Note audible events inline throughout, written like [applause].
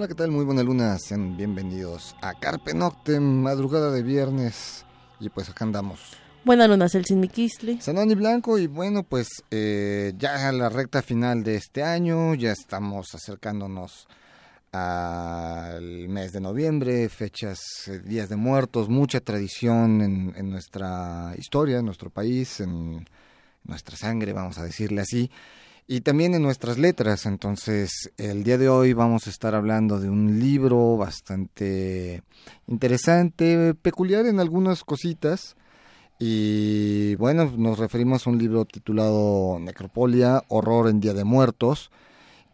Hola, ¿qué tal? Muy buena luna, sean bienvenidos a Carpe Noctem, madrugada de viernes. Y pues acá andamos. Buena luna, Celsin Miquisli. Sanoni Blanco, y bueno, pues eh, ya a la recta final de este año, ya estamos acercándonos al mes de noviembre, fechas, eh, días de muertos, mucha tradición en, en nuestra historia, en nuestro país, en nuestra sangre, vamos a decirle así y también en nuestras letras. Entonces, el día de hoy vamos a estar hablando de un libro bastante interesante, peculiar en algunas cositas. Y bueno, nos referimos a un libro titulado Necropolia, Horror en Día de Muertos.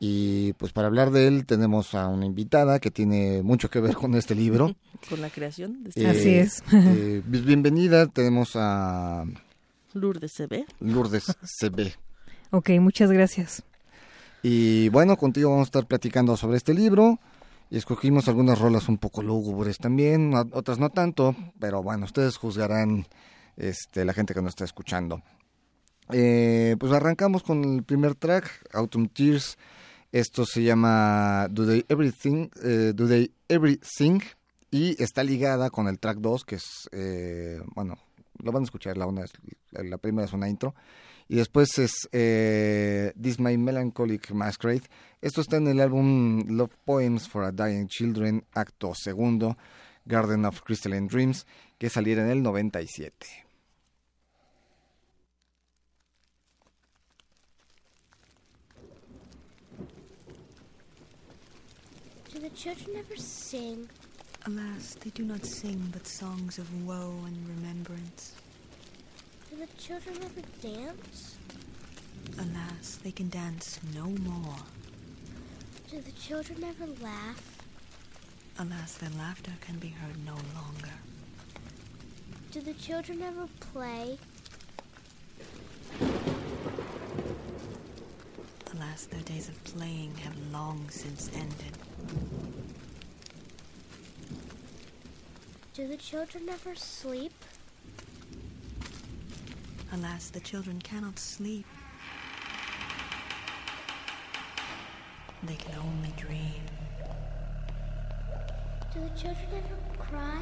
Y pues para hablar de él tenemos a una invitada que tiene mucho que ver con este libro. [laughs] Con la creación de este Eh, Así es. eh, bienvenida, tenemos a Lourdes CB. Lourdes [laughs] CB. Ok, muchas gracias. Y bueno, contigo vamos a estar platicando sobre este libro. Y escogimos algunas rolas un poco lúgubres también, otras no tanto, pero bueno, ustedes juzgarán este, la gente que nos está escuchando. Eh, pues arrancamos con el primer track, Autumn Tears. Esto se llama Do They Everything, eh, Do They Everything y está ligada con el track 2, que es, eh, bueno, lo van a escuchar, la, una la primera es una intro. Y después es eh, This My Melancholic Masquerade. Esto está en el álbum Love Poems for a Dying Children, acto segundo, Garden of Crystalline Dreams, que saliera en el 97. Do the children ever sing? Alas, they do not sing but songs of woe and remembrance. Do the children ever dance? Alas, they can dance no more. Do the children ever laugh? Alas, their laughter can be heard no longer. Do the children ever play? Alas, their days of playing have long since ended. Do the children ever sleep? Alas, the children cannot sleep. They can only dream. Do the children ever cry?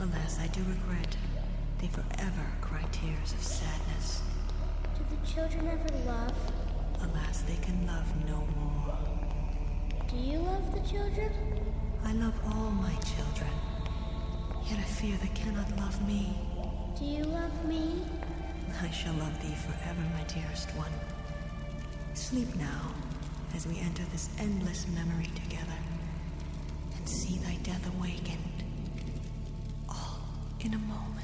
Alas, I do regret. They forever cry tears of sadness. Do the children ever love? Alas, they can love no more. Do you love the children? I love all my children. Yet I fear they cannot love me. Do you love me? I shall love thee forever, my dearest one. Sleep now, as we enter this endless memory together, and see thy death awakened, all in a moment.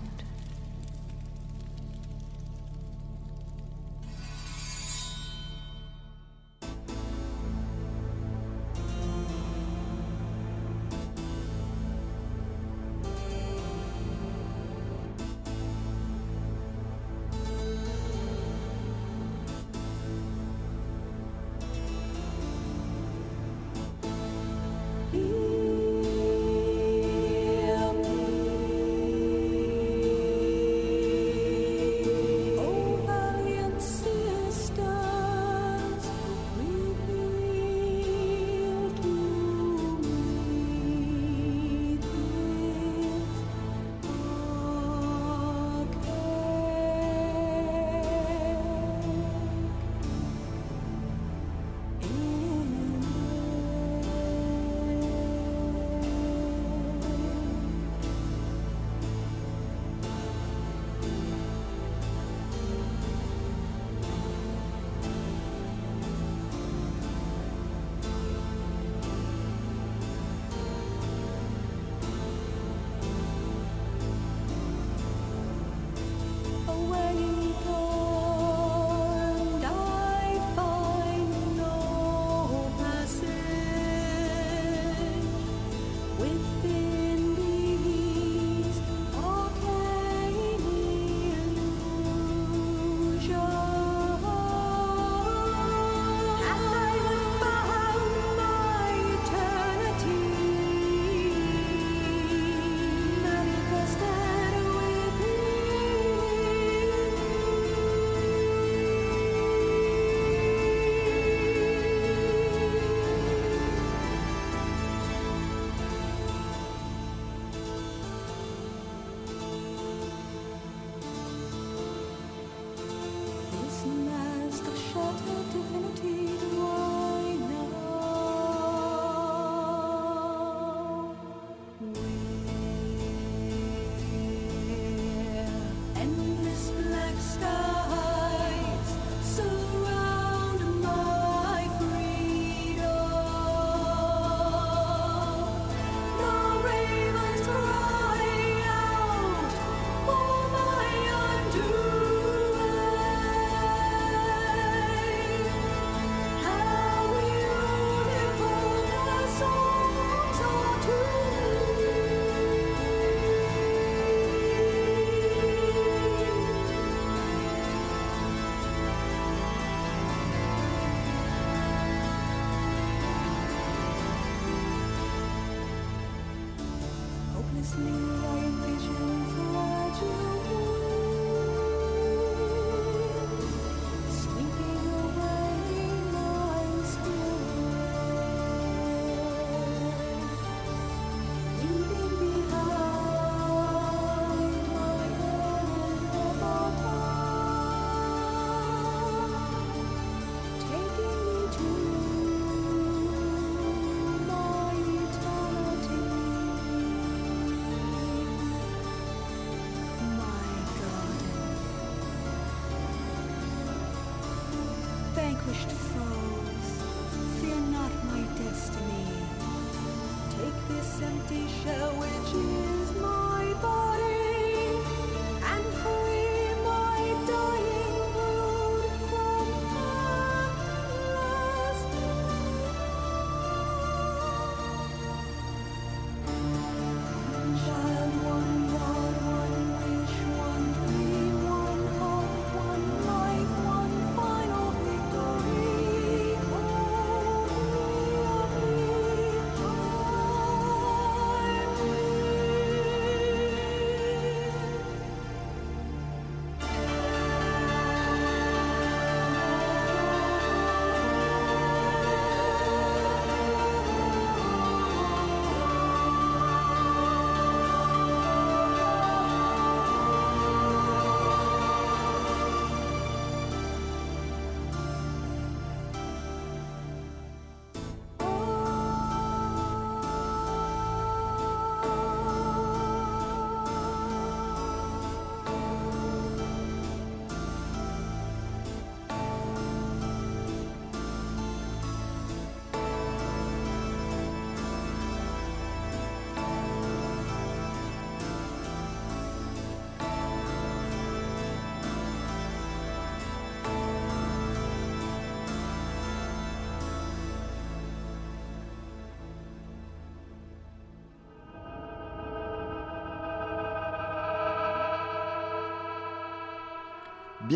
with you.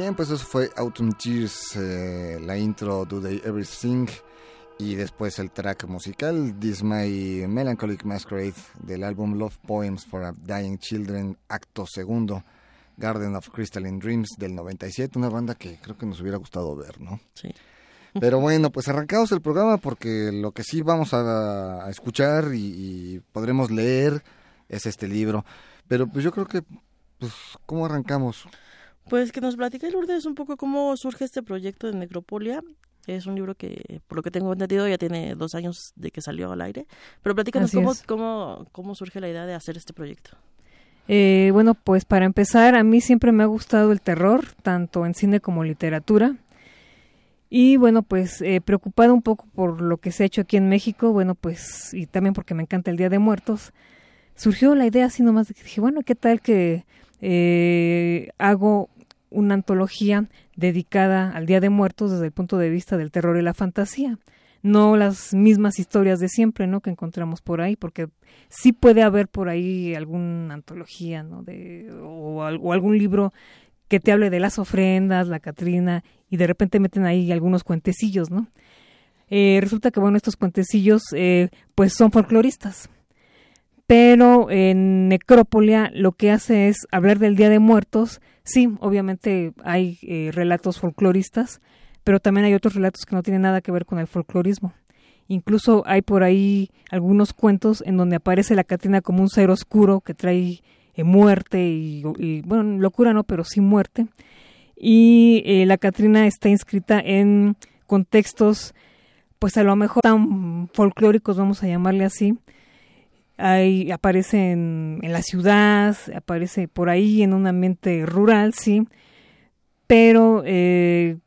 Bien, pues eso fue Autumn Tears, eh, la intro Do They Everything y después el track musical This My Melancholic Masquerade del álbum Love Poems for a Dying Children, acto segundo, Garden of Crystalline Dreams del 97, una banda que creo que nos hubiera gustado ver, ¿no? Sí. Pero bueno, pues arrancamos el programa porque lo que sí vamos a, escuchar y, y, podremos leer es este libro. Pero pues yo creo que, pues, ¿cómo arrancamos? Pues que nos platique Lourdes un poco cómo surge este proyecto de Necropolia. Es un libro que, por lo que tengo entendido, ya tiene dos años de que salió al aire. Pero platícanos cómo, cómo, cómo, surge la idea de hacer este proyecto. Eh, bueno, pues para empezar, a mí siempre me ha gustado el terror, tanto en cine como literatura. Y bueno, pues eh, preocupado un poco por lo que se ha hecho aquí en México, bueno, pues, y también porque me encanta el Día de Muertos, surgió la idea así nomás de que dije, bueno, ¿qué tal que eh, hago una antología dedicada al Día de Muertos desde el punto de vista del terror y la fantasía. No las mismas historias de siempre, ¿no? Que encontramos por ahí, porque sí puede haber por ahí alguna antología, ¿no? De, o, algún libro que te hable de las ofrendas, la Catrina, y de repente meten ahí algunos cuentecillos, ¿no? Eh, resulta que, bueno, estos cuentecillos, eh, pues son folcloristas. Pero en Necrópolia lo que hace es hablar del Día de Muertos, Sí, obviamente hay eh, relatos folcloristas, pero también hay otros relatos que no tienen nada que ver con el folclorismo. Incluso hay por ahí algunos cuentos en donde aparece la Catrina como un ser oscuro que trae eh, muerte y, bueno, locura no, pero sí muerte. Y eh, la Catrina está inscrita en contextos, pues a lo mejor tan folclóricos, vamos a llamarle así, Ahí aparece en, la ciudad, aparece por ahí en un ambiente rural, sí, pero eh,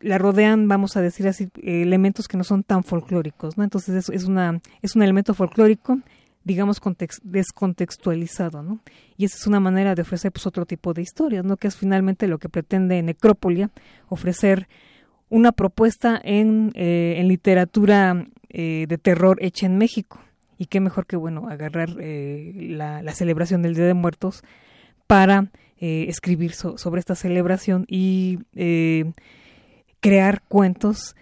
la rodean, vamos a decir así, elementos que no son tan folclóricos, ¿no? Entonces es, es, una, es un elemento folclórico, digamos, descontextualizado, ¿no? Y esa es una manera de ofrecer pues, otro tipo de historias, ¿no? Que es finalmente lo que pretende Necrópolia, ofrecer una propuesta en, eh, en literatura eh, de terror hecha en México y qué mejor que bueno agarrar eh, la, celebración del Día de Muertos para eh, escribir sobre esta celebración y eh, crear cuentos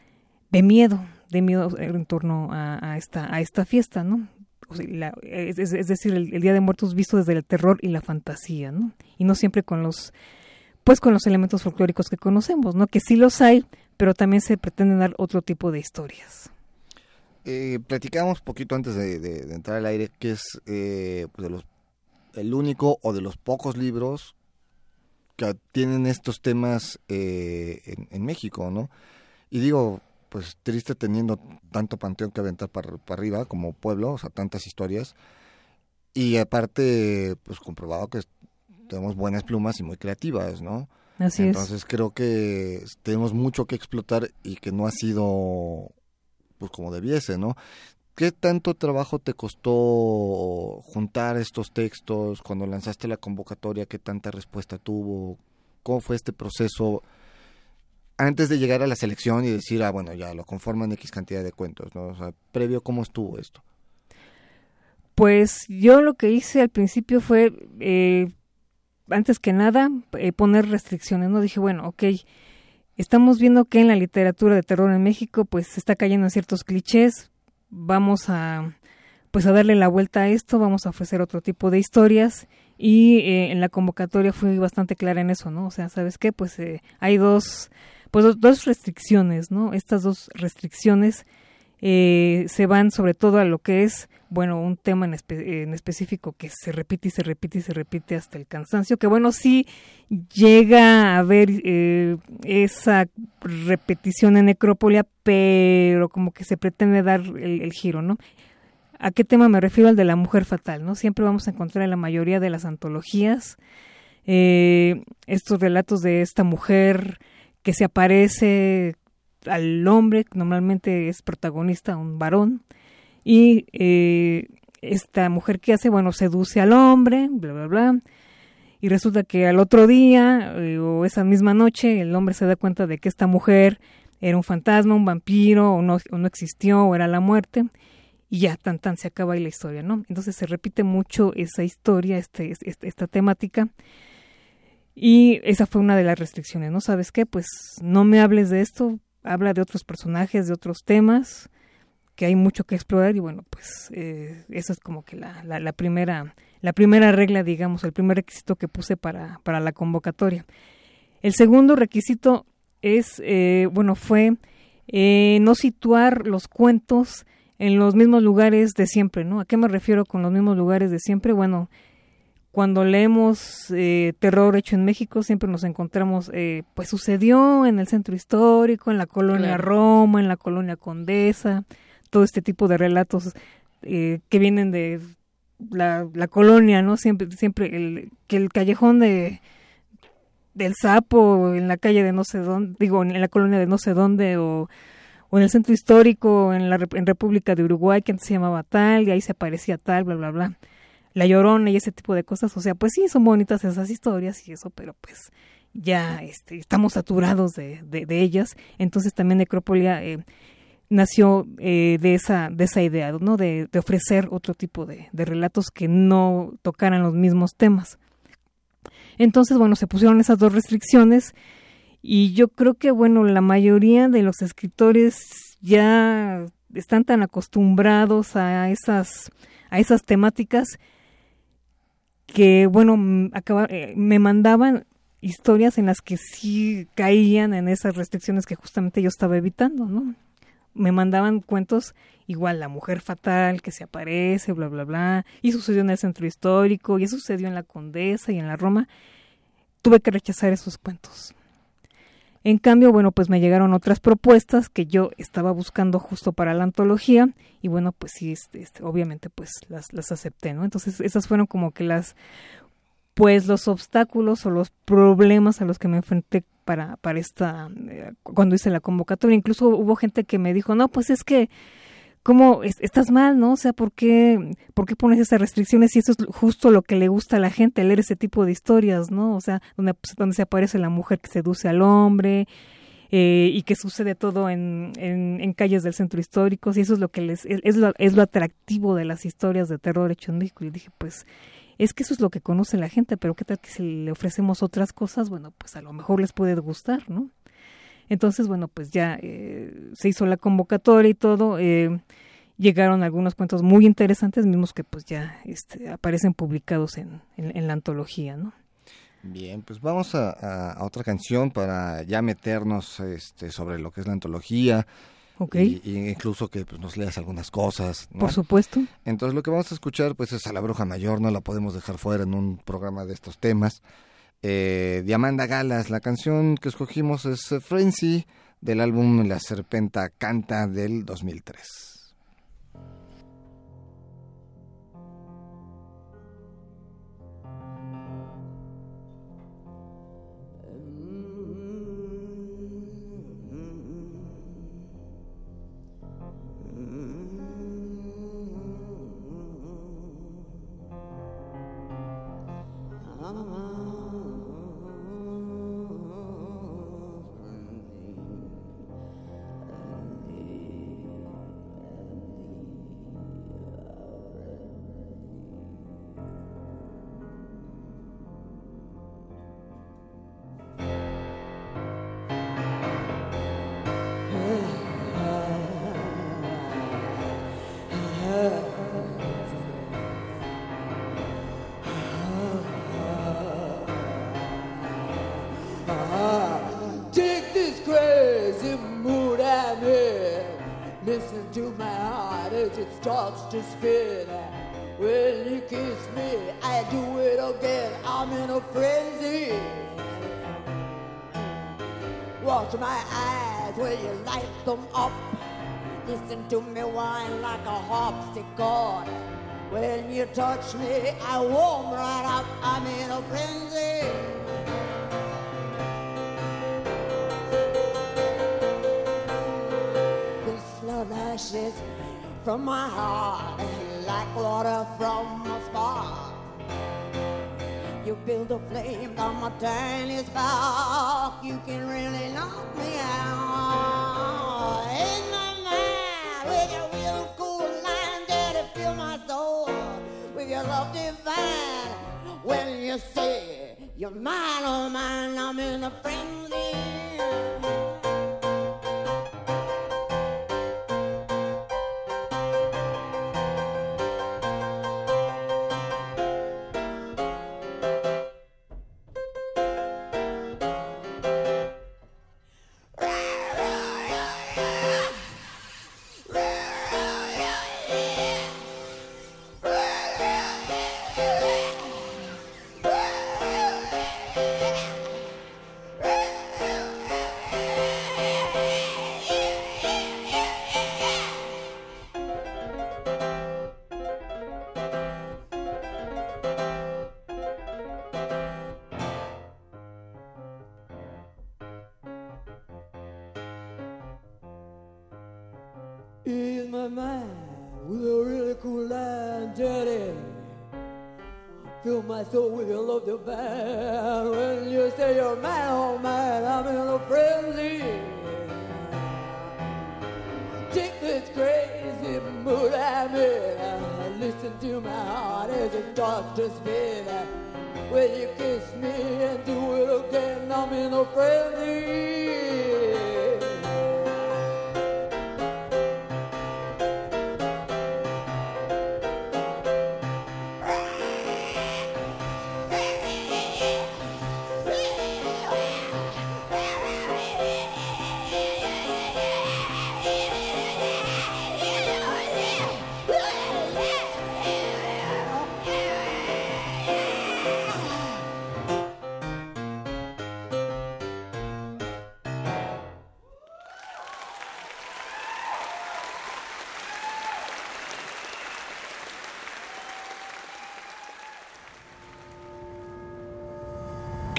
de miedo, de miedo en torno a, esta, a esta fiesta, ¿no? es, decir, el, Día de Muertos visto desde el terror y la fantasía, ¿no? Y no siempre con los, pues con los elementos folclóricos que conocemos, ¿no? Que sí los hay, pero también se pretenden dar otro tipo de historias. Eh, platicamos poquito antes de, entrar al aire que es eh, pues de los, el único o de los pocos libros que tienen estos temas eh, en, en México, ¿no? Y digo, pues triste teniendo tanto panteón que aventar para, arriba como pueblo, o sea, tantas historias. Y aparte, pues comprobado que tenemos buenas plumas y muy creativas, ¿no? Así Entonces creo que tenemos mucho que explotar y que no ha sido pues como debiese, ¿no? ¿Qué tanto trabajo te costó juntar estos textos cuando lanzaste la convocatoria? ¿Qué tanta respuesta tuvo? ¿Cómo fue este proceso? antes de llegar a la selección y decir, ah, bueno, ya lo conforman X cantidad de cuentos, ¿no? O sea, previo, ¿cómo estuvo esto? Pues yo lo que hice al principio fue, eh, antes que nada, eh, poner restricciones, ¿no? Dije, bueno, ok, estamos viendo que en la literatura de terror en México, pues se está cayendo en ciertos clichés, vamos a, pues a darle la vuelta a esto, vamos a ofrecer otro tipo de historias y eh, en la convocatoria fui bastante clara en eso, ¿no? O sea, ¿sabes qué? Pues hay dos pues dos restricciones, ¿no? Estas dos restricciones eh, se van sobre todo a lo que es, bueno, un tema en, específico que se repite y se repite y se repite hasta el cansancio, que bueno, sí llega a haber eh, esa repetición en Necrópolia, pero como que se pretende dar el, giro, ¿no? ¿A qué tema me refiero? Al de la mujer fatal, ¿no? Siempre vamos a encontrar en la mayoría de las antologías eh, estos relatos de esta mujer que se aparece al hombre, normalmente es protagonista un varón, y eh, esta mujer que hace, bueno, seduce al hombre, bla, bla, bla, y resulta que al otro día eh, o esa misma noche el hombre se da cuenta de que esta mujer era un fantasma, un vampiro, o no, o no existió, o era la muerte, y ya tan tan se acaba ahí la historia, ¿no? Entonces se repite mucho esa historia, este, este esta temática, y esa fue una de las restricciones, ¿no? ¿Sabes qué? Pues no me hables de esto, habla de otros personajes, de otros temas, que hay mucho que explorar y bueno, pues eh, eso es como que la, primera la primera regla, digamos, el primer requisito que puse para, para la convocatoria. El segundo requisito es, eh, bueno, fue eh, no situar los cuentos en los mismos lugares de siempre, ¿no? ¿A qué me refiero con los mismos lugares de siempre? Bueno, cuando leemos eh, terror hecho en México siempre nos encontramos, eh, pues sucedió en el centro histórico, en la colonia Roma, en la colonia Condesa, todo este tipo de relatos eh, que vienen de la, colonia, ¿no? Siempre, siempre el, que el callejón de del sapo en la calle de no sé dónde, digo, en la colonia de no sé dónde o, o en el centro histórico en la en República de Uruguay que antes se llamaba tal y ahí se aparecía tal, bla, bla, bla la Llorona y ese tipo de cosas. O sea, pues sí, son bonitas esas historias y eso, pero pues ya este, estamos saturados de, de, ellas. Entonces también Necrópolia eh, nació eh, de, esa, de esa idea, ¿no? De, de ofrecer otro tipo de, de relatos que no tocaran los mismos temas. Entonces, bueno, se pusieron esas dos restricciones y yo creo que, bueno, la mayoría de los escritores ya están tan acostumbrados a esas, a esas temáticas que bueno, acaba, eh, me mandaban historias en las que sí caían en esas restricciones que justamente yo estaba evitando, ¿no? Me mandaban cuentos igual la mujer fatal que se aparece, bla bla bla, y sucedió en el centro histórico, y sucedió en la Condesa y en la Roma. Tuve que rechazar esos cuentos. En cambio, bueno, pues me llegaron otras propuestas que yo estaba buscando justo para la antología y bueno, pues sí, este, este, obviamente pues las, las acepté, ¿no? Entonces esas fueron como que las, pues los obstáculos o los problemas a los que me enfrenté para, para esta, eh, cuando hice la convocatoria. Incluso hubo gente que me dijo, no, pues es que ¿cómo estás mal, no? O sea, ¿por qué, ¿por qué pones esas restricciones si eso es justo lo que le gusta a la gente, leer ese tipo de historias, ¿no? O sea, donde, pues, se aparece la mujer que seduce al hombre eh, y que sucede todo en, en, calles del centro histórico, y eso es lo que les, es, lo, es lo atractivo de las historias de terror hecho en México. Y dije, pues, es que eso es lo que conoce la gente, pero ¿qué tal que si le ofrecemos otras cosas? Bueno, pues a lo mejor les puede gustar, ¿no? Entonces, bueno, pues ya eh, se hizo la convocatoria y todo. Eh, llegaron algunos cuentos muy interesantes, mismos que pues ya este, aparecen publicados en, en, la antología, ¿no? Bien, pues vamos a, otra canción para ya meternos este, sobre lo que es la antología. Okay. Y, incluso que pues, nos leas algunas cosas. Por supuesto. Entonces lo que vamos a escuchar pues es a la bruja mayor, no la podemos dejar fuera en un programa de estos temas. Eh, Diamanda Galas, la canción que escogimos es Frenzy del álbum La Serpenta Canta del 2003. Touch me, I warm right up. I'm in a frenzy. This love ashes from my heart like water from a spark. You build a flame on my tiny spark. You can really knock me out. Mind, real cool mind, daddy, fill my soul with your love divine. When you say you're mine, oh mine, I'm in a frenzy. no friends.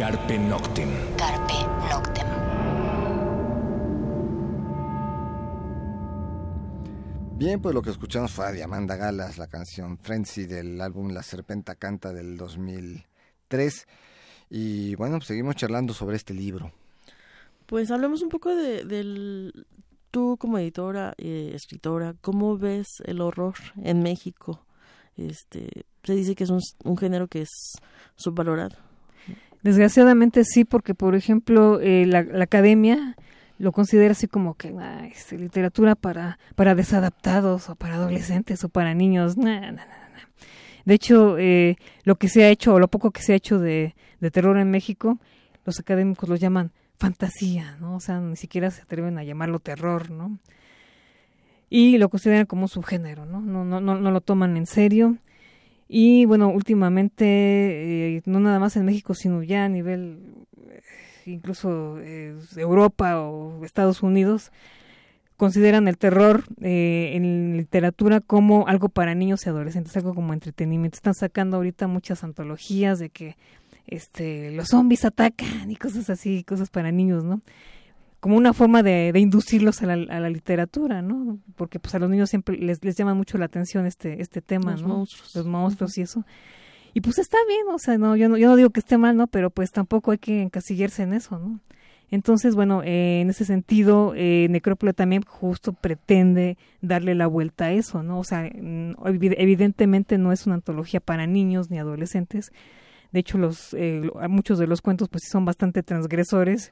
Carpe Noctem. Carpe Noctem. Bien, pues lo que escuchamos fue a Diamanda Galas, la canción Frenzy del álbum La Serpenta Canta del 2003. Y bueno, pues seguimos charlando sobre este libro. Pues hablemos un poco de, del... Tú como editora, eh, escritora, ¿cómo ves el horror en México? Este, se dice que es un género que es subvalorado. Desgraciadamente sí, porque por ejemplo eh, la, academia lo considera así como que ah, este, literatura para, para desadaptados o para adolescentes o para niños. de hecho, eh, lo que se ha hecho o lo poco que se ha hecho de, de terror en México, los académicos lo llaman fantasía, ¿no? O sea, ni siquiera se atreven a llamarlo terror, ¿no? Y lo consideran como un subgénero, ¿no? No, no, no, no lo toman en serio. Y bueno, últimamente, eh, no nada más en México, sino ya a nivel incluso eh, Europa o Estados Unidos, consideran el terror eh, en literatura como algo para niños y adolescentes, algo como entretenimiento. Están sacando ahorita muchas antologías de que este los zombies atacan y cosas así, cosas para niños, ¿no? Como una forma de, inducirlos a la, literatura, ¿no? Porque pues a los niños siempre les, les llama mucho la atención este este tema, los ¿no? Monstruos. Los monstruos y eso. Y pues está bien, o sea, no, yo no, yo no digo que esté mal, ¿no? Pero pues tampoco hay que encasillarse en eso, ¿no? Entonces, bueno, eh, en ese sentido, eh, Necrópolis también justo pretende darle la vuelta a eso, ¿no? O sea, evidentemente no es una antología para niños ni adolescentes. De hecho, los eh, muchos de los cuentos pues sí son bastante transgresores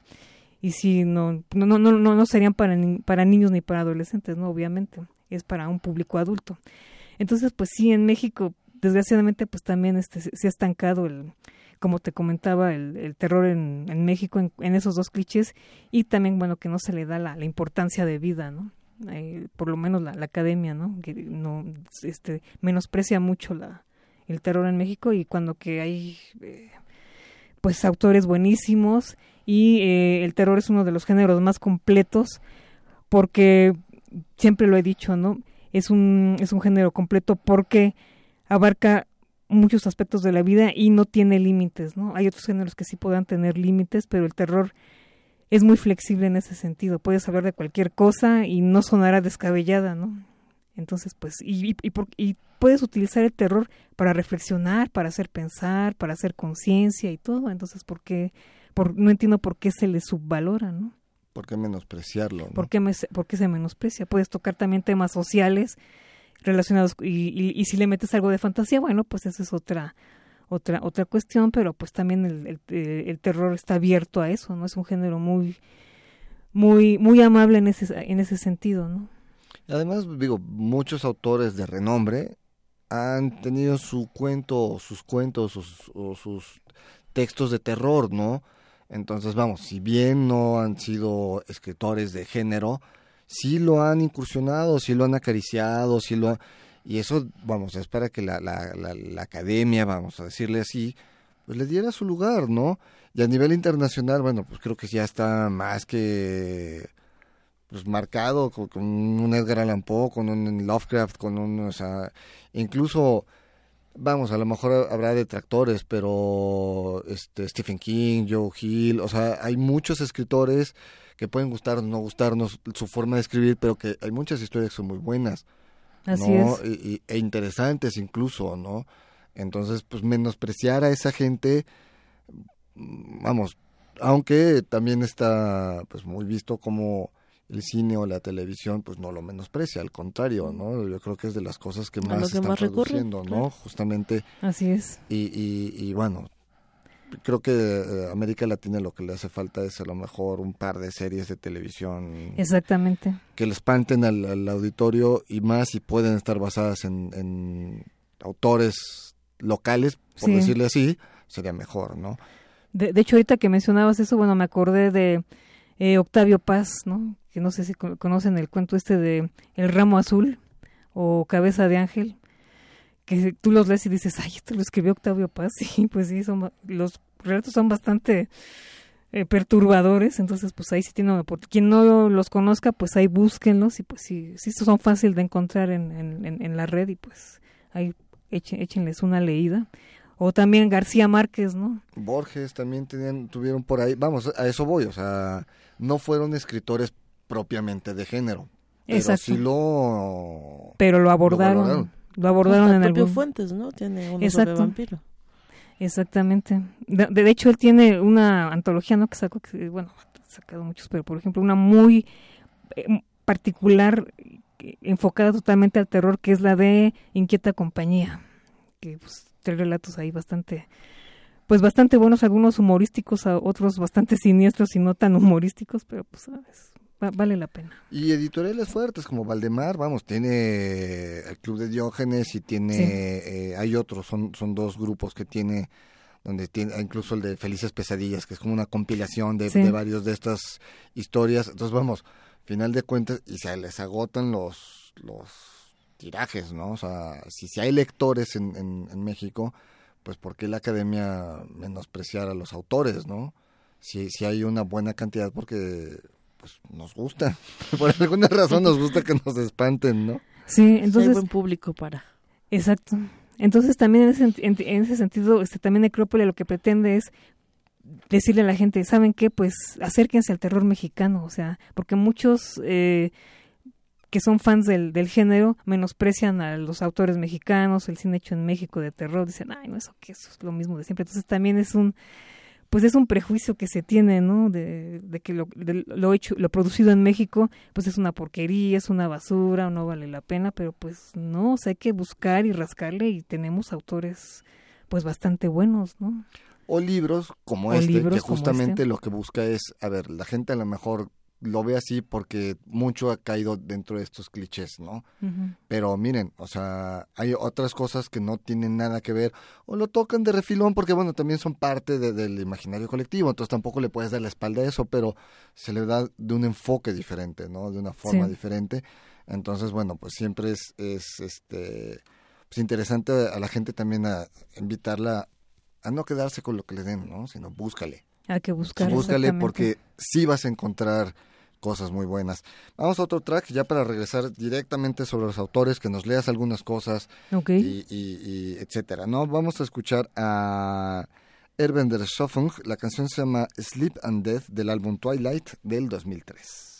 y sí no no no no no serían para para niños ni para adolescentes, no, obviamente, es para un público adulto. Entonces, pues sí en México desgraciadamente pues también este se ha estancado el como te comentaba el, terror en, en México en, esos dos clichés y también bueno que no se le da la, la importancia de vida no eh, por lo menos la, la, academia no que no este menosprecia mucho la el terror en México y cuando que hay eh, pues autores buenísimos y eh, el terror es uno de los géneros más completos porque siempre lo he dicho no es un es un género completo porque abarca muchos aspectos de la vida y no tiene límites, ¿no? Hay otros géneros que sí puedan tener límites, pero el terror es muy flexible en ese sentido. Puedes hablar de cualquier cosa y no sonará descabellada, ¿no? Entonces, pues, y, y, y puedes utilizar el terror para reflexionar, para hacer pensar, para hacer conciencia y todo. Entonces, ¿por qué? Por, no entiendo por qué se le subvalora, ¿no? ¿Por qué menospreciarlo? ¿no? ¿Por, qué me, ¿Por qué se menosprecia? Puedes tocar también temas sociales relacionados y, y, si le metes algo de fantasía, bueno, pues esa es otra otra otra cuestión, pero pues también el, el, el, terror está abierto a eso, ¿no? Es un género muy muy muy amable en ese en ese sentido, ¿no? Además, digo, muchos autores de renombre han tenido su cuento, sus cuentos o sus textos de terror, ¿no? Entonces, vamos, si bien no han sido escritores de género, sí lo han incursionado, sí lo han acariciado, sí lo y eso, vamos, es para que la, la, la, academia, vamos a decirle así, pues le diera su lugar, ¿no? Y a nivel internacional, bueno, pues creo que ya está más que pues marcado con, un Edgar Allan Poe, con un Lovecraft, con un, o sea, incluso, vamos, a lo mejor habrá detractores, pero este Stephen King, Joe Hill, o sea, hay muchos escritores que pueden gustarnos, no gustarnos su forma de escribir, pero que hay muchas historias que son muy buenas. Así ¿no? Y, e interesantes incluso, ¿no? Entonces, pues menospreciar a esa gente, vamos, aunque también está pues muy visto como el cine o la televisión pues no lo menosprecia, al contrario, ¿no? Yo creo que es de las cosas que más que están más reduciendo, ¿no? Justamente. Así es. Y, y, y bueno, creo que eh, América Latina lo que le hace falta es a lo mejor un par de series de televisión. Exactamente. Que le espanten al, auditorio y más si pueden estar basadas en, autores locales, por decirle así, sería mejor, ¿no? De, de, hecho, ahorita que mencionabas eso, bueno, me acordé de eh, Octavio Paz, ¿no? Que no sé si conocen el cuento este de El ramo azul o Cabeza de ángel que tú los lees y dices, ay, esto lo escribió Octavio Paz, [laughs] sí, pues sí, son, los relatos son bastante eh, perturbadores, entonces pues ahí sí tiene, por quien no los conozca, pues ahí búsquenlos y pues sí, sí son fácil de encontrar en, en, la red y pues ahí échenles una leída. O también García Márquez, ¿no? Borges también tenían, tuvieron por ahí, vamos, a eso voy, o sea, no fueron escritores propiamente de género, pero Exacto. sí lo... Pero lo abordaron. Lo abordaron en propio algún... Fuentes, ¿no? Tiene uno Exacto. sobre vampiro. Exactamente. De, de, hecho, él tiene una antología, ¿no? Que sacó, que, bueno, ha sacado muchos, pero por ejemplo, una muy eh, particular, eh, enfocada totalmente al terror, que es la de Inquieta Compañía. Que pues tres relatos ahí bastante, pues bastante buenos, algunos humorísticos, otros bastante siniestros y no tan humorísticos, pero pues sabes, vale la pena. Y editoriales fuertes como Valdemar, vamos, tiene el Club de Diógenes y tiene, eh, hay otros, son, son dos grupos que tiene, donde tiene incluso el de Felices Pesadillas, que es como una compilación de, de varios de estas historias. Entonces, vamos, final de cuentas, y se les agotan los, los tirajes, ¿no? O sea, si, si hay lectores en, en, México, pues ¿por qué la academia menospreciar a los autores, ¿no? Si, si hay una buena cantidad, porque pues nos gusta. [laughs] Por alguna razón nos gusta que nos espanten, ¿no? Sí, entonces... Hay buen público para... Exacto. Entonces también en ese, en, ese sentido, este, también Necrópole lo que pretende es decirle a la gente, ¿saben qué? Pues acérquense al terror mexicano, o sea, porque muchos eh, que son fans del, del género menosprecian a los autores mexicanos, el cine hecho en México de terror, dicen, ay, no, eso que eso es lo mismo de siempre. Entonces también es un pues es un prejuicio que se tiene, ¿no? De, de que lo, lo hecho, lo producido en México, pues es una porquería, es una basura, no vale la pena, pero pues no, o sea, hay que buscar y rascarle y tenemos autores, pues bastante buenos, ¿no? O libros como este, que justamente este. lo que busca es, a ver, la gente a lo mejor lo ve así porque mucho ha caído dentro de estos clichés, ¿no? Pero miren, o sea, hay otras cosas que no tienen nada que ver o lo tocan de refilón porque, bueno, también son parte del imaginario colectivo, entonces tampoco le puedes dar la espalda a eso, pero se le da de un enfoque diferente, ¿no? De una forma diferente. Entonces, bueno, pues siempre es, es este, pues interesante a la gente también a invitarla a no quedarse con lo que le den, ¿no? Sino búscale. Hay que buscar. Búscale porque sí vas a encontrar cosas muy buenas. Vamos a otro track ya para regresar directamente sobre los autores, que nos leas algunas cosas y, y, etcétera. No, vamos a escuchar a Erbender Schaffung. La canción se llama Sleep and Death del álbum Twilight del 2003.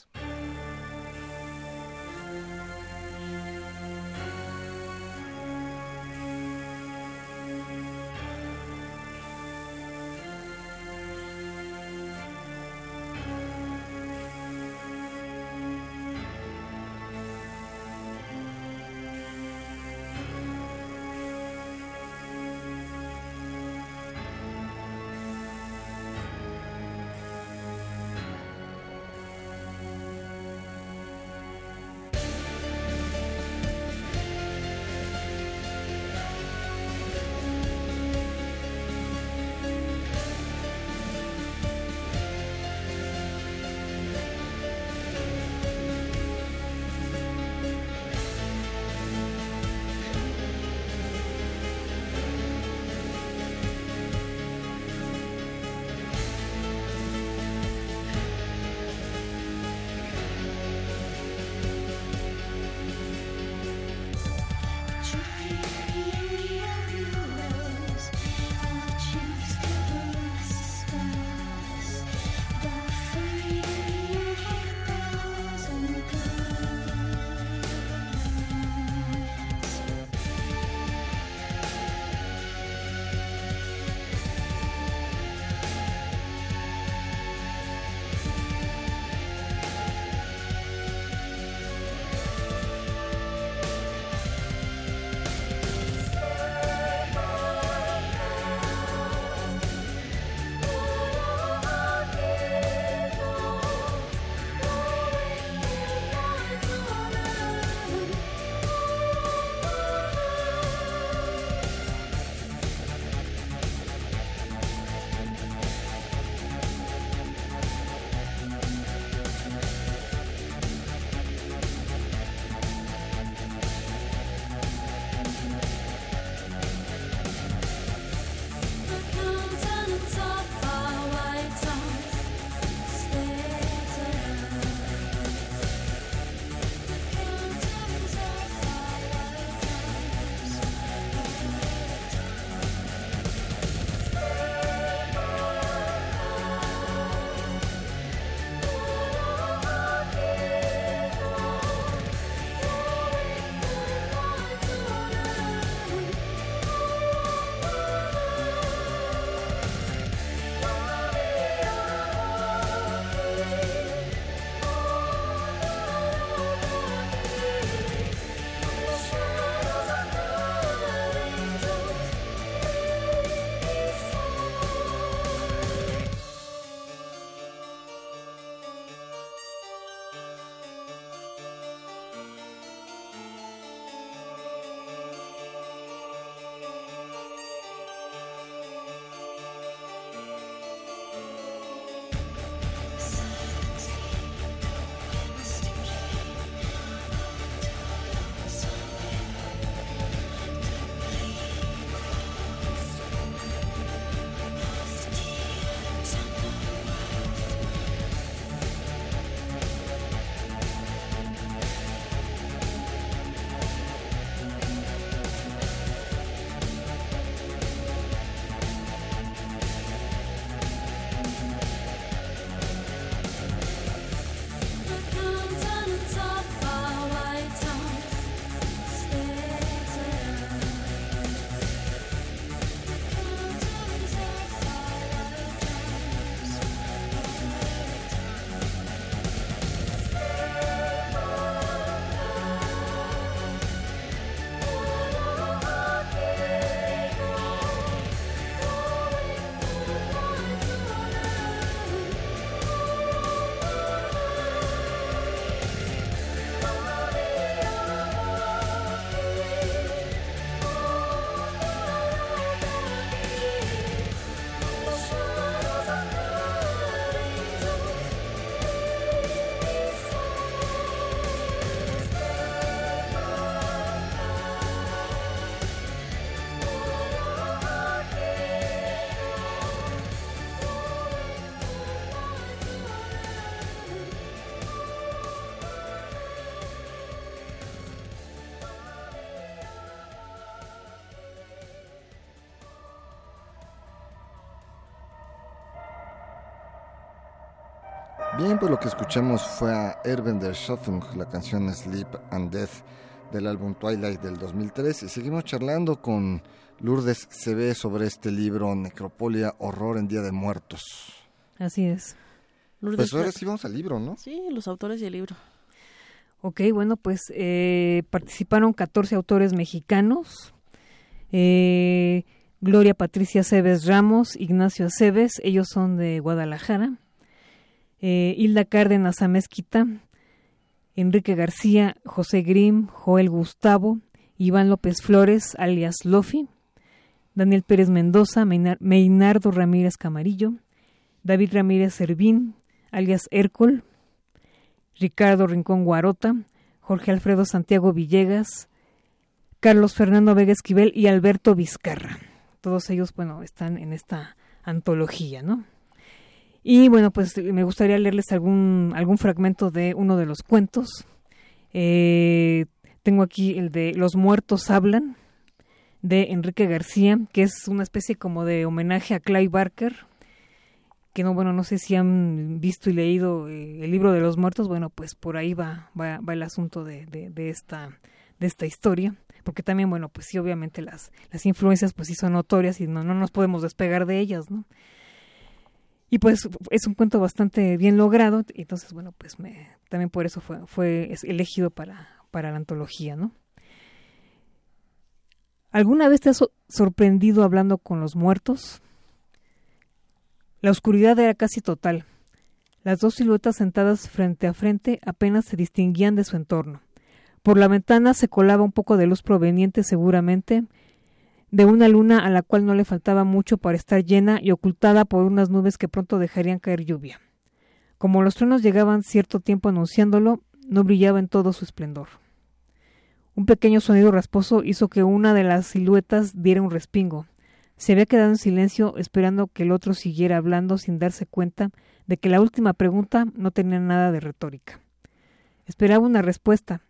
Bien, pues lo que escuchamos fue a Erbender Schöpfung, la canción Sleep and Death del álbum Twilight del 2003 y seguimos charlando con Lourdes CB sobre este libro Necropolia, Horror en Día de Muertos. Así es. pues ahora sí vamos al libro, ¿no? Sí, los autores y el libro. Ok, bueno, pues eh, participaron 14 autores mexicanos. Eh, Gloria Patricia Cebes Ramos, Ignacio Cebes, ellos son de Guadalajara eh, Hilda Cárdenas Amezquita, Enrique García, José Grim, Joel Gustavo, Iván López Flores, alias Lofi, Daniel Pérez Mendoza, Meinardo Ramírez Camarillo, David Ramírez Servín, alias Hércol, Ricardo Rincón Guarota, Jorge Alfredo Santiago Villegas, Carlos Fernando Vega Esquivel y Alberto Vizcarra. Todos ellos, bueno, están en esta antología, ¿no? Y bueno, pues me gustaría leerles algún, algún fragmento de uno de los cuentos. Eh, tengo aquí el de Los muertos hablan, de Enrique García, que es una especie como de homenaje a Clive Barker, que no, bueno, no sé si han visto y leído eh, el libro de los muertos, bueno, pues por ahí va, va, el asunto de, de, esta, de esta historia, porque también, bueno, pues sí, obviamente las, las influencias pues sí son notorias y no, no nos podemos despegar de ellas, ¿no? Y pues es un cuento bastante bien logrado, entonces bueno, pues me, también por eso fue, fue elegido para, para la antología, ¿no? ¿Alguna vez te has sorprendido hablando con los muertos? La oscuridad era casi total. Las dos siluetas sentadas frente a frente apenas se distinguían de su entorno. Por la ventana se colaba un poco de luz proveniente seguramente de una luna a la cual no le faltaba mucho para estar llena y ocultada por unas nubes que pronto dejarían caer lluvia. Como los truenos llegaban cierto tiempo anunciándolo, no brillaba en todo su esplendor. Un pequeño sonido rasposo hizo que una de las siluetas diera un respingo. Se había quedado en silencio esperando que el otro siguiera hablando sin darse cuenta de que la última pregunta no tenía nada de retórica. Esperaba una respuesta,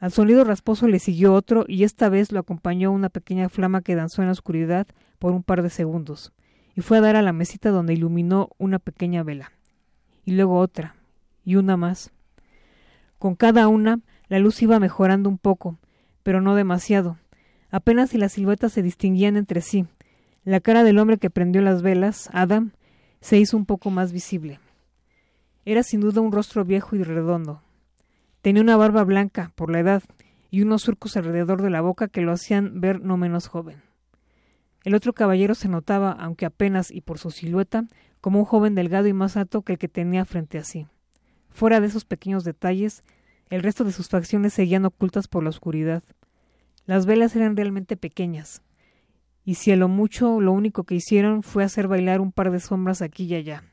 al sonido rasposo le siguió otro y esta vez lo acompañó una pequeña flama que danzó en la oscuridad por un par de segundos, y fue a dar a la mesita donde iluminó una pequeña vela, y luego otra, y una más. Con cada una, la luz iba mejorando un poco, pero no demasiado. Apenas si las siluetas se distinguían entre sí. La cara del hombre que prendió las velas, Adam, se hizo un poco más visible. Era sin duda un rostro viejo y redondo, Tenía una barba blanca por la edad y unos surcos alrededor de la boca que lo hacían ver no menos joven. El otro caballero se notaba, aunque apenas y por su silueta, como un joven delgado y más alto que el que tenía frente a sí. Fuera de esos pequeños detalles, el resto de sus facciones seguían ocultas por la oscuridad. Las velas eran realmente pequeñas, y si a lo mucho lo único que hicieron fue hacer bailar un par de sombras aquí y allá,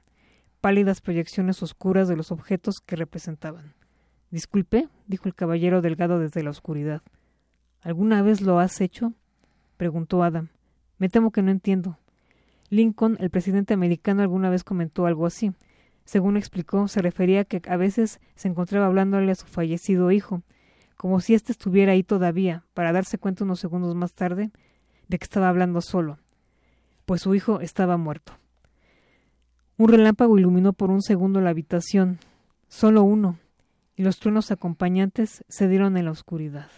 pálidas proyecciones oscuras de los objetos que representaban. Disculpe, dijo el caballero delgado desde la oscuridad. ¿Alguna vez lo has hecho? preguntó Adam. Me temo que no entiendo. Lincoln, el presidente americano, alguna vez comentó algo así. Según explicó, se refería a que a veces se encontraba hablándole a su fallecido hijo, como si éste estuviera ahí todavía, para darse cuenta unos segundos más tarde de que estaba hablando solo, pues su hijo estaba muerto. Un relámpago iluminó por un segundo la habitación, solo uno, y los truenos acompañantes se dieron en la oscuridad.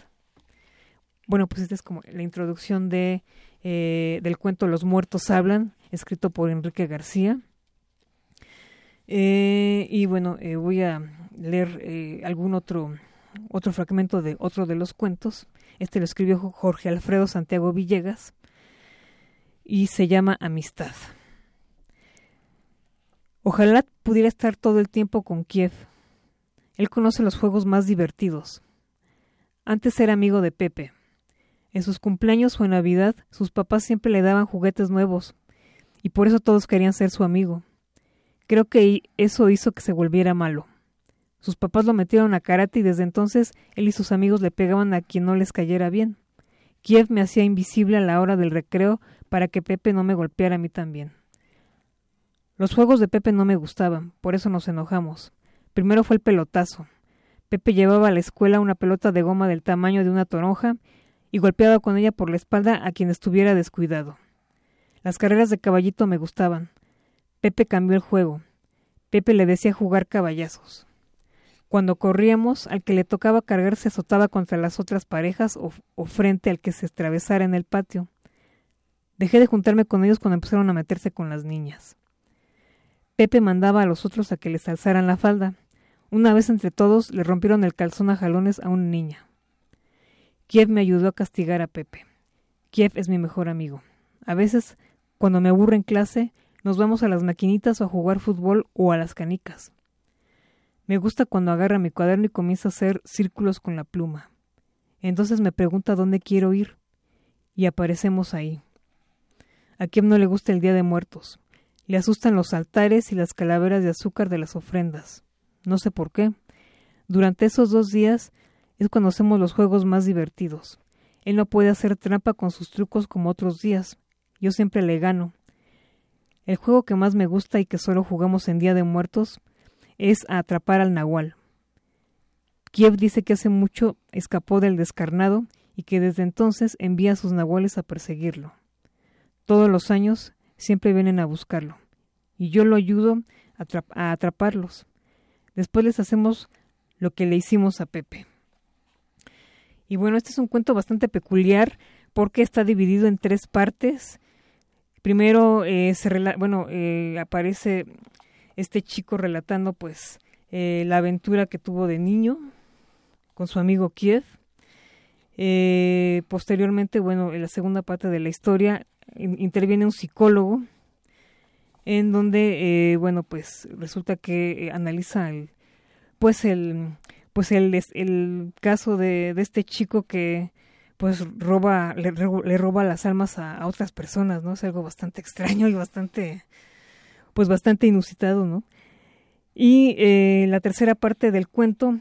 Bueno, pues esta es como la introducción de, eh, del cuento Los muertos hablan, escrito por Enrique García. Eh, y bueno, eh, voy a leer algún otro, otro fragmento de otro de los cuentos. Este lo escribió Jorge Alfredo Santiago Villegas y se llama Amistad. Ojalá pudiera estar todo el tiempo con Kiev, él conoce los juegos más divertidos. Antes era amigo de Pepe. En sus cumpleaños o en Navidad, sus papás siempre le daban juguetes nuevos, y por eso todos querían ser su amigo. Creo que eso hizo que se volviera malo. Sus papás lo metieron a karate y desde entonces él y sus amigos le pegaban a quien no les cayera bien. Kiev me hacía invisible a la hora del recreo para que Pepe no me golpeara a mí también. Los juegos de Pepe no me gustaban, por eso nos enojamos. Primero fue el pelotazo. Pepe llevaba a la escuela una pelota de goma del tamaño de una toronja y golpeaba con ella por la espalda a quien estuviera descuidado. Las carreras de caballito me gustaban. Pepe cambió el juego. Pepe le decía jugar caballazos. Cuando corríamos, al que le tocaba cargar se azotaba contra las otras parejas o, frente al que se atravesara en el patio. Dejé de juntarme con ellos cuando empezaron a meterse con las niñas. Pepe mandaba a los otros a que les alzaran la falda. Una vez entre todos le rompieron el calzón a jalones a una niña. Kiev me ayudó a castigar a Pepe. Kiev es mi mejor amigo. A veces, cuando me aburre en clase, nos vamos a las maquinitas o a jugar fútbol o a las canicas. Me gusta cuando agarra mi cuaderno y comienza a hacer círculos con la pluma. Entonces me pregunta dónde quiero ir. Y aparecemos ahí. A Kiev no le gusta el Día de Muertos. Le asustan los altares y las calaveras de azúcar de las ofrendas. No sé por qué. Durante esos dos días es cuando hacemos los juegos más divertidos. Él no puede hacer trampa con sus trucos como otros días. Yo siempre le gano. El juego que más me gusta y que solo jugamos en Día de Muertos es atrapar al nahual. Kiev dice que hace mucho escapó del descarnado y que desde entonces envía a sus nahuales a perseguirlo. Todos los años siempre vienen a buscarlo y yo lo ayudo a, atraparlos. Después les hacemos lo que le hicimos a Pepe. Y bueno, este es un cuento bastante peculiar porque está dividido en tres partes. Primero, eh, se bueno, eh, aparece este chico relatando pues eh, la aventura que tuvo de niño con su amigo Kiev. Eh, posteriormente, bueno, en la segunda parte de la historia interviene un psicólogo en donde, eh, bueno, pues resulta que analiza el, pues el, pues el, el caso de, de este chico que pues roba, le, le roba las almas a, a, otras personas, ¿no? Es algo bastante extraño y bastante pues bastante inusitado, ¿no? Y eh, la tercera parte del cuento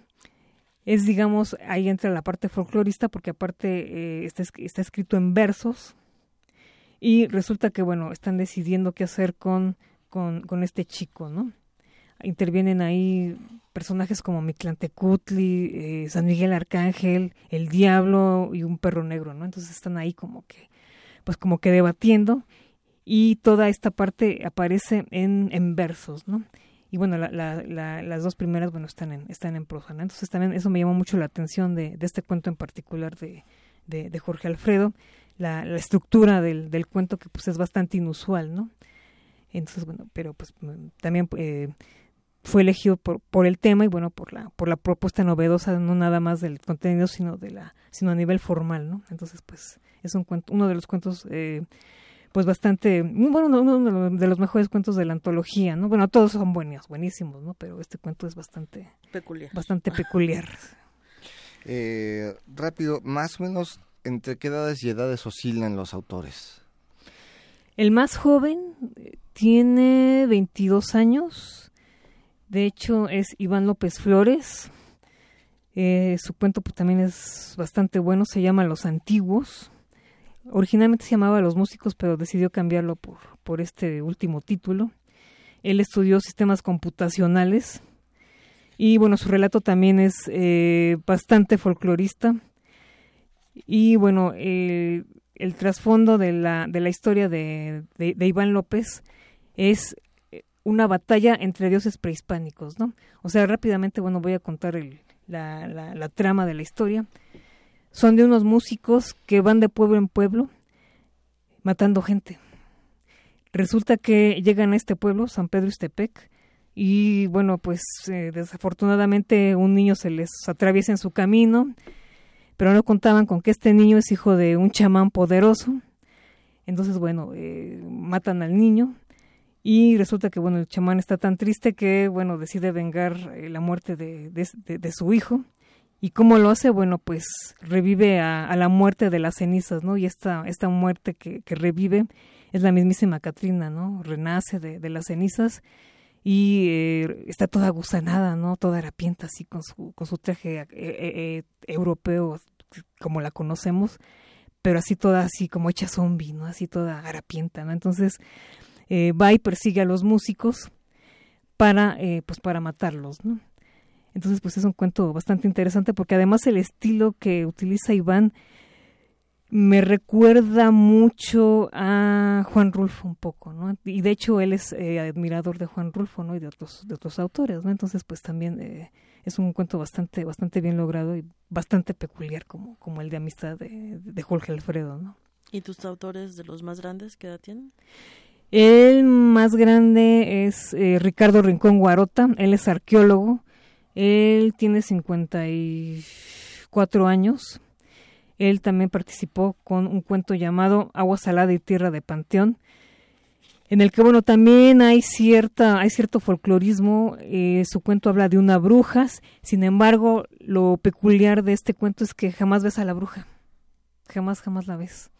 es, digamos, ahí entra la parte folclorista, porque aparte eh, está, está, escrito en versos, y resulta que, bueno, están decidiendo qué hacer con, con, con este chico, ¿no? Intervienen ahí personajes como Mictlantecutli, eh, San Miguel Arcángel, el Diablo y un perro negro, ¿no? Entonces están ahí como que, pues como que debatiendo y toda esta parte aparece en, en versos, ¿no? Y bueno, la, la, las dos primeras, bueno, están en, están en prosa. Entonces también eso me llamó mucho la atención de, de este cuento en particular de, de Jorge Alfredo, la, la estructura del, del, cuento que pues es bastante inusual, ¿no? Entonces, bueno, pero pues también eh, fue elegido por, por el tema y bueno, por la, por la propuesta novedosa, no nada más del contenido, sino de la, sino a nivel formal, ¿no? Entonces, pues, es un cuento, uno de los cuentos eh, pues bastante, bueno, uno de los mejores cuentos de la antología, ¿no? Bueno, todos son buenos, buenísimos, ¿no? Pero este cuento es bastante peculiar. Bastante peculiar. [laughs] eh, rápido, más o menos, ¿entre qué edades y edades oscilan los autores? El más joven eh, tiene 22 años. De hecho, es Iván López Flores. Eh, su cuento pues, también es bastante bueno, se llama Los Antiguos Originalmente se llamaba Los Músicos, pero decidió cambiarlo por, este último título. Él estudió sistemas computacionales y bueno, su relato también es eh, bastante folclorista. Y bueno, eh, el trasfondo de la, de la historia de, de, Iván López es una batalla entre dioses prehispánicos, ¿no? O sea, rápidamente, bueno, voy a contar el, la, la, la trama de la historia son de unos músicos que van de pueblo en pueblo matando gente. Resulta que llegan a este pueblo, San Pedro Istepec, y bueno, pues eh, desafortunadamente un niño se les atraviesa en su camino, pero no contaban con que este niño es hijo de un chamán poderoso. Entonces, bueno, eh, matan al niño y resulta que, bueno, el chamán está tan triste que, bueno, decide vengar eh, la muerte de, de, su hijo ¿Y cómo lo hace? Bueno, pues revive a, la muerte de las cenizas, ¿no? Y esta, esta muerte que, revive es la mismísima Catrina, ¿no? Renace de las cenizas y eh, está toda gusanada, ¿no? Toda harapienta así con su, con su traje eh, eh, europeo como la conocemos, pero así toda así como hecha zombie, ¿no? Así toda harapienta, ¿no? Entonces va y persigue a los músicos para, pues para matarlos, ¿no? Entonces, pues es un cuento bastante interesante porque además el estilo que utiliza Iván me recuerda mucho a Juan Rulfo un poco, ¿no? Y de hecho él es eh, admirador de Juan Rulfo, ¿no? Y de otros, de otros autores, ¿no? Entonces, pues también eh, es un cuento bastante, bastante bien logrado y bastante peculiar como, como el de amistad de, de Jorge Alfredo, ¿no? ¿Y tus autores de los más grandes qué edad tienen? El más grande es eh, Ricardo Rincón Guarota, él es arqueólogo, él tiene 54 años él también participó con un cuento llamado Agua Salada y Tierra de Panteón, en el que, bueno, también hay, cierta, hay cierto folclorismo. Eh, su cuento habla de una bruja, sin embargo, lo peculiar de este cuento es que jamás ves a la bruja. Jamás, jamás la ves.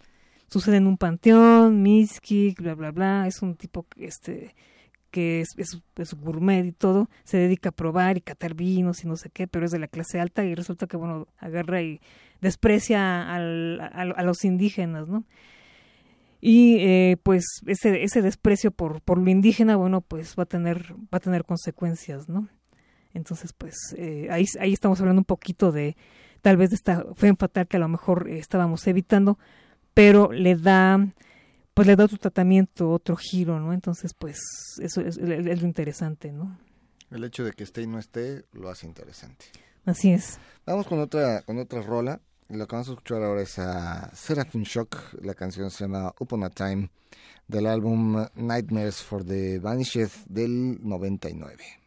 Sucede en un panteón, miskik, bla, bla, bla. Es un tipo este, que es, es, gourmet y todo, se dedica a probar y catar vinos y no sé qué, pero es de la clase alta y resulta que, bueno, agarra y desprecia al, a, los indígenas, ¿no? Y eh, pues ese, ese desprecio por, por lo indígena, bueno, pues va a tener, va a tener consecuencias, ¿no? Entonces, pues eh, ahí, estamos hablando un poquito de tal vez de esta fe fatal que a lo mejor estábamos evitando, pero le da pues le da otro tratamiento, otro giro, ¿no? Entonces, pues eso es, lo interesante, ¿no? El hecho de que esté y no esté lo hace interesante. Así es. Vamos con otra con otra rola. Lo que vamos a escuchar ahora es a Seraphim Shock. La canción se llama Upon a Time del álbum Nightmares for the Vanished del 99.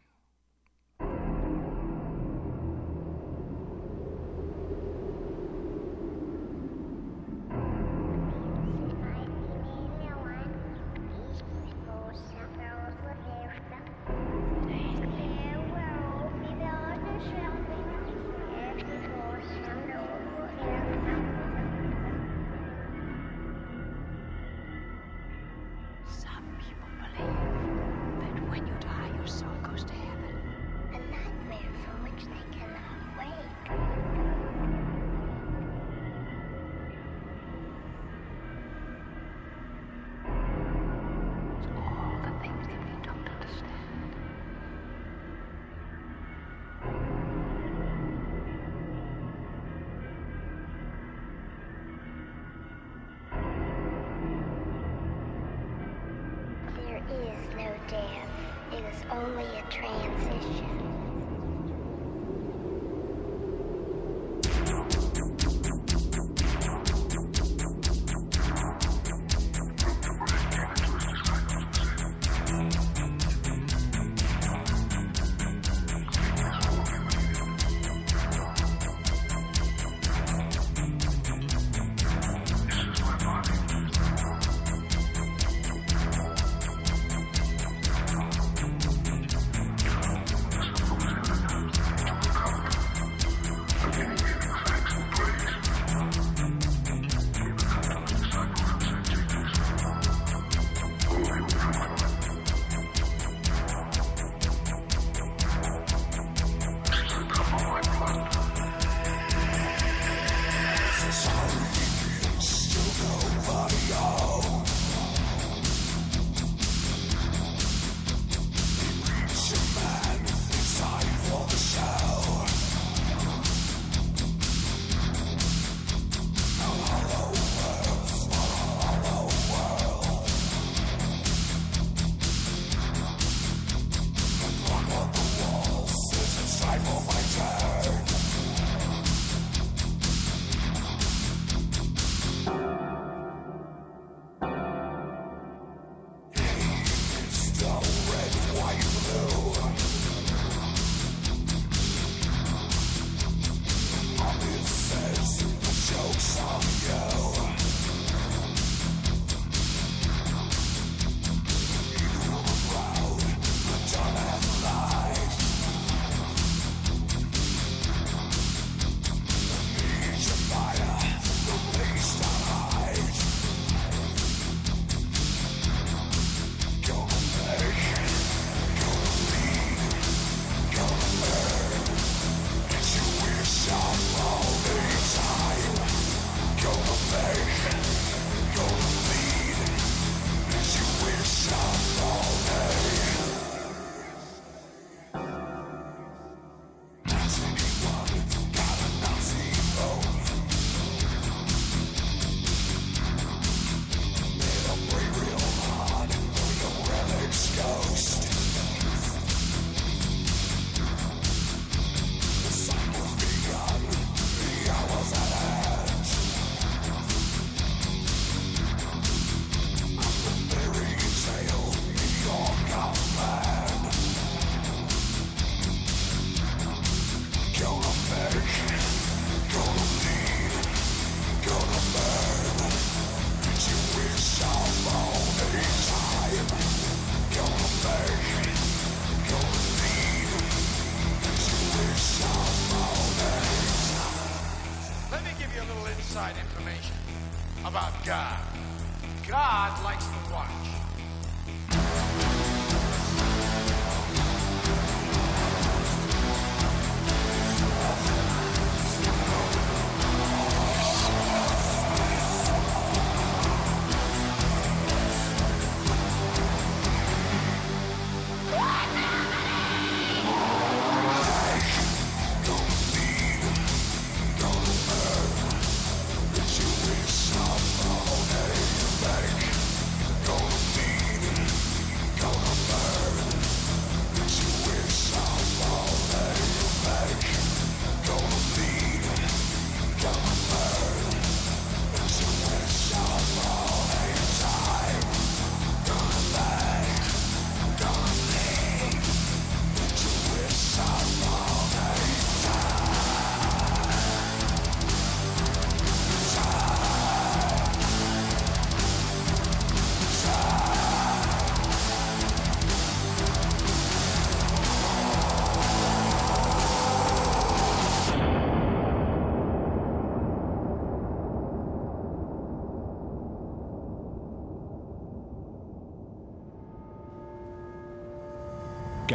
only a transition.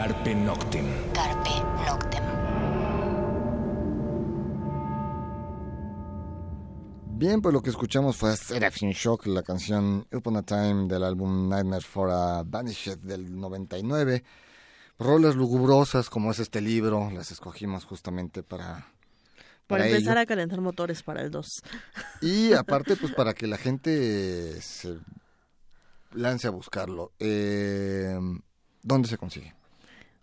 Carpe Noctem. Carpe Noctem. Bien, pues lo que escuchamos fue Seraphim Shock, la canción Upon a Time del álbum Nightmare for a Vanished del 99. Rolas lugubrosas como es este libro, las escogimos justamente para... Para, empezar a calentar motores para el 2. Y aparte, pues para que la gente se lance a buscarlo. Eh, ¿Dónde se consigue?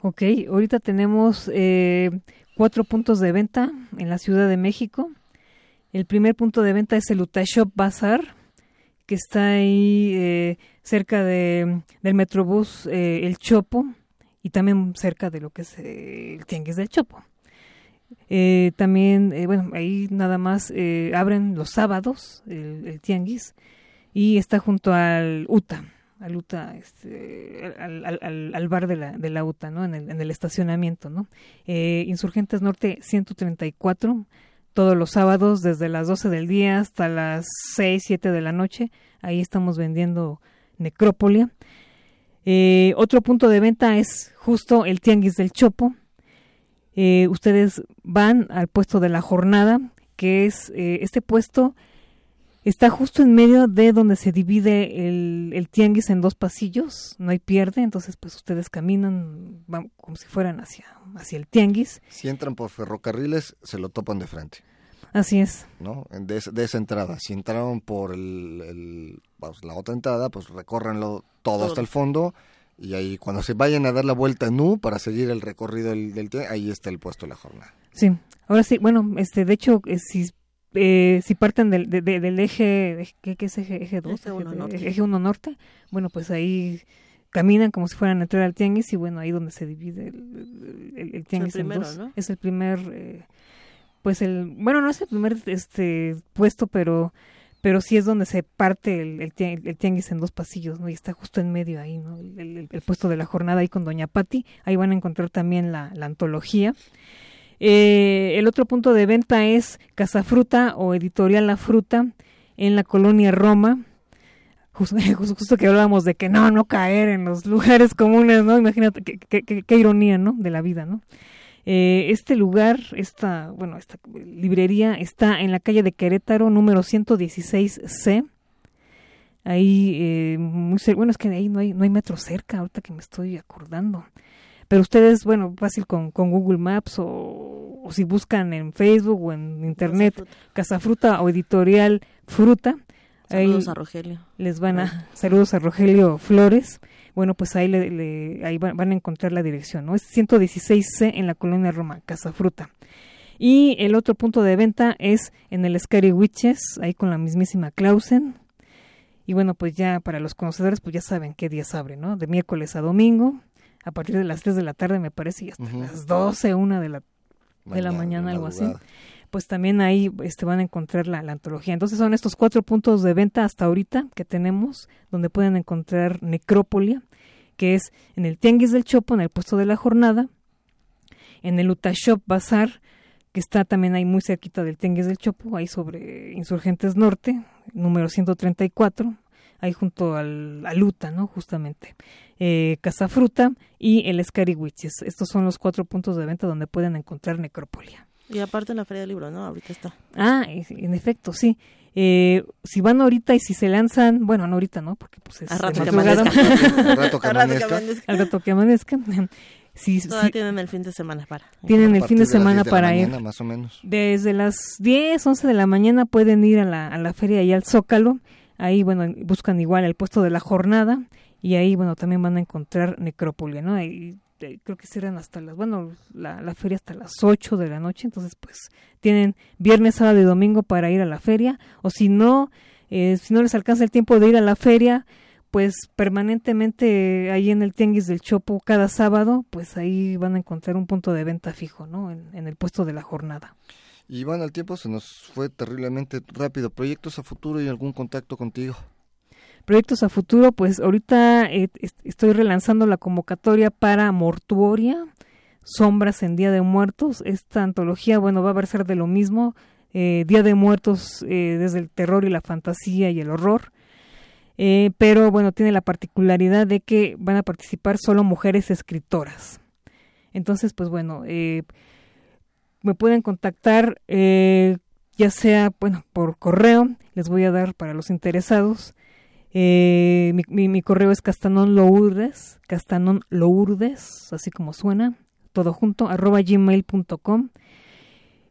Ok, ahorita tenemos eh, cuatro puntos de venta en la Ciudad de México. El primer punto de venta es el Utashop Bazar, que está ahí eh, cerca de, del Metrobús eh, El Chopo y también cerca de lo que es el Tianguis del Chopo. también, bueno, ahí nada más abren los sábados el, el Tianguis y está junto al UTA al este, al, bar de la, de la UTA, ¿no? En el, en el estacionamiento, ¿no? Eh, Insurgentes Norte 134, todos los sábados desde las 12 del día hasta las 6, 7 de la noche. Ahí estamos vendiendo necrópolia. Eh, otro punto de venta es justo el Tianguis del Chopo. Eh, ustedes van al puesto de la jornada, que es este puesto Está justo en medio de donde se divide el, el, tianguis en dos pasillos, no hay pierde, entonces pues ustedes caminan van, como si fueran hacia, hacia el tianguis. Si entran por ferrocarriles, se lo topan de frente. Así es. ¿No? De, de esa entrada. Si entraron por el, el la otra entrada, pues recórranlo todo, hasta el fondo y ahí cuando se vayan a dar la vuelta en U para seguir el recorrido del, del ahí está el puesto de la jornada. Sí, ahora sí, bueno, este, de hecho, eh, si eh, si parten del, del eje, ¿qué, es eje, eje 2? Eje 1 norte. Bueno, pues ahí caminan como si fueran a entrar al tianguis y bueno, ahí donde se divide el, el, tianguis en dos. Es el primer, eh, pues el, bueno, no es el primer este puesto, pero pero sí es donde se parte el, el, tianguis en dos pasillos, ¿no? Y está justo en medio ahí, ¿no? El, puesto de la jornada ahí con Doña Patti. Ahí van a encontrar también la, la antología. Eh, el otro punto de venta es Casa Fruta o Editorial La Fruta en la colonia Roma. Justo, [laughs] justo, que hablábamos de que no, no caer en los lugares comunes, ¿no? Imagínate qué, ironía, ¿no? De la vida, ¿no? Eh, este lugar, esta, bueno, esta librería está en la calle de Querétaro, número 116C. Ahí, eh, muy bueno, es que ahí no hay, no hay metro cerca, ahorita que me estoy acordando. Pero ustedes, bueno, fácil con, con Google Maps o, si buscan en Facebook o en Internet Casa Fruta o Editorial Fruta. Saludos a Rogelio. Les van a, [laughs] saludos a Rogelio Flores. Bueno, pues ahí, le, ahí van, a encontrar la dirección, ¿no? Es 116C en la colonia Roma, Casa Fruta. Y el otro punto de venta es en el Scary Witches, ahí con la mismísima Clausen. Y bueno, pues ya para los conocedores, pues ya saben qué días abre, ¿no? De miércoles a domingo, a partir de las 3 de la tarde, me parece, y hasta las 12, una de la, de la mañana, algo así. Pues también ahí este, van a encontrar la, antología. Entonces son estos cuatro puntos de venta hasta ahorita que tenemos, donde pueden encontrar Necrópolia, que es en el Tianguis del Chopo, en el puesto de la jornada, en el Utashop Bazar, que está también ahí muy cerquita del Tengues del Chopo, ahí sobre Insurgentes Norte, número 134, ahí junto al, a Luta, ¿no? Justamente. Eh, Casa Fruta y el Escariwichis. Estos son los cuatro puntos de venta donde pueden encontrar Necropolia. Y aparte en la Feria del Libro, ¿no? Ahorita está. Ah, en efecto, sí. Eh, si van ahorita y si se lanzan, bueno, no ahorita, ¿no? Porque pues es... Al rato que [laughs] amanezca. Al rato que amanezca. Al rato que amanezca. Sí, Todavía tienen el fin de semana para. Tienen el fin de semana de para mañana, ir. Más o menos. Desde las 10, 11 de la mañana pueden ir a la, a la feria y al Zócalo. Ahí, bueno, buscan igual el puesto de la jornada y ahí, bueno, también van a encontrar necrópolis, ¿no? Creo que serán hasta las, bueno, la, la feria hasta las 8 de la noche, entonces pues tienen viernes, sábado y domingo para ir a la feria, o si no, eh, si no les alcanza el tiempo de ir a la feria, pues permanentemente ahí en el Tianguis del Chopo cada sábado, pues ahí van a encontrar un punto de venta fijo, ¿no? En, en el puesto de la jornada. Y bueno, el tiempo se nos fue terriblemente rápido. ¿Proyectos a futuro y algún contacto contigo? Proyectos a futuro, pues ahorita eh, est- estoy relanzando la convocatoria para Mortuoria, Sombras en Día de Muertos. Esta antología, bueno, va a versar de lo mismo, eh, Día de Muertos eh, desde el terror y la fantasía y el horror. Pero bueno, tiene la particularidad de que van a participar solo mujeres escritoras. Entonces, pues bueno, me pueden contactar ya sea, bueno, por correo, les voy a dar para los interesados. Eh, mi, mi, mi correo es castanonlourdes, castanonlourdes, así como suena, todo junto, arroba gmail.com.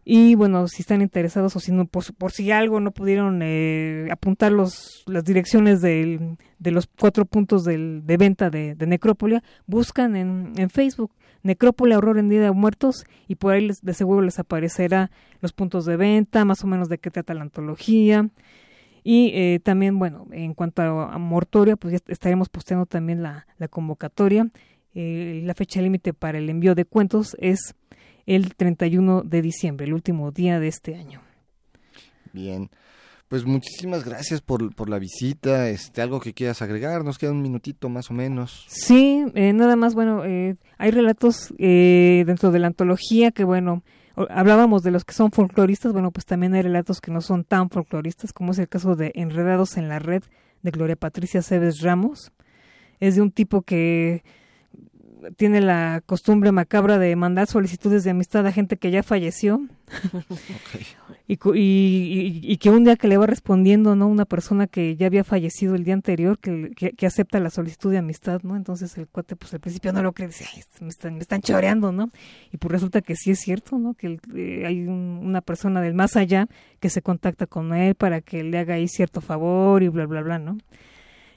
Y bueno, si están interesados o si no, por, si algo no pudieron eh, apuntar los, las direcciones de los cuatro puntos de venta de, de Necrópolia, buscan en, en Facebook Necrópolia Horror en Día de Muertos y por ahí les- de seguro les aparecerá los puntos de venta, más o menos de qué trata la antología. Y eh, también, bueno, en cuanto a, a Mortoria, pues ya estaremos posteando también la, la convocatoria. Eh, la fecha límite para el envío de cuentos es el 31 de diciembre, el último día de este año. Bien. Pues muchísimas gracias por, por la visita. Este, algo que quieras agregar, nos queda un minutito más o menos. Sí, eh, nada más, bueno, eh, hay relatos eh, dentro de la antología que, bueno, hablábamos de los que son folcloristas, bueno, pues también hay relatos que no son tan folcloristas, como es el caso de Enredados en la Red de Gloria Patricia Cebes Ramos. Es de un tipo que tiene la costumbre macabra de mandar solicitudes de amistad a gente que ya falleció. Y, y, y- y que un día que le va respondiendo no una persona que ya había fallecido el día anterior que, que, que acepta la solicitud de amistad no entonces el cuate pues al principio no lo cree dice Ay, me están me están choreando no y pues resulta que sí es cierto no que eh, hay un- una persona del más allá que se contacta con él para que le haga ahí cierto favor y bla bla bla no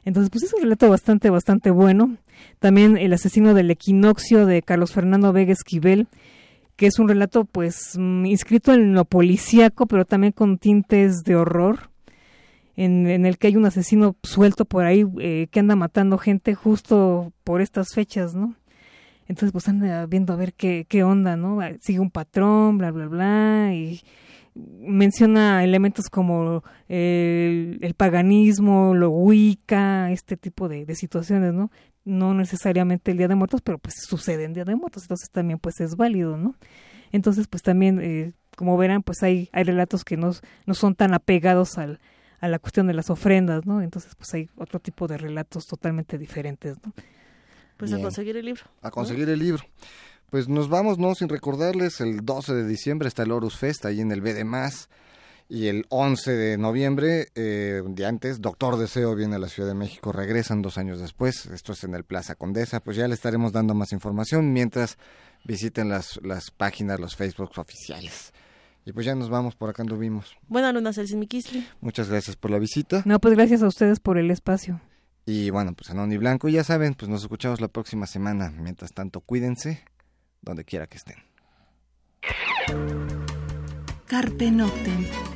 entonces, pues es un relato bastante, bastante bueno. También El asesino del equinoccio de Carlos Fernando Vega Esquivel, que es un relato, pues, mm, inscrito en lo policíaco, pero también con tintes de horror, en, en el que hay un asesino suelto por ahí eh, que anda matando gente justo por estas fechas, ¿no? Entonces, pues anda viendo a ver qué, qué onda, ¿no? Sigue un patrón, bla, bla, bla, y menciona elementos como eh, el paganismo, lo wicca, este tipo de, de situaciones, ¿no? No necesariamente el Día de Muertos, pero pues sucede en Día de Muertos, entonces también pues es válido, ¿no? Entonces pues también, eh, como verán, pues hay, hay relatos que no, no son tan apegados al, a la cuestión de las ofrendas, ¿no? Entonces pues hay otro tipo de relatos totalmente diferentes, ¿no? Pues Bien. a conseguir el libro. A conseguir el libro. Pues nos vamos, no sin recordarles, el 12 de diciembre está el Horus Fest ahí en el B de Más. Y el 11 de noviembre, eh, un día antes, Doctor Deseo viene a la Ciudad de México, regresan dos años después, esto es en el Plaza Condesa, pues ya le estaremos dando más información mientras visiten las, las páginas, los Facebooks oficiales. Y pues ya nos vamos, por acá anduvimos. Buena luna, Celsin Miquisli. Muchas gracias por la visita. No, pues gracias a ustedes por el espacio. Y bueno, pues Anón y Blanco, ya saben, pues nos escuchamos la próxima semana. Mientras tanto, cuídense donde quiera que estén. Carpe Noctem.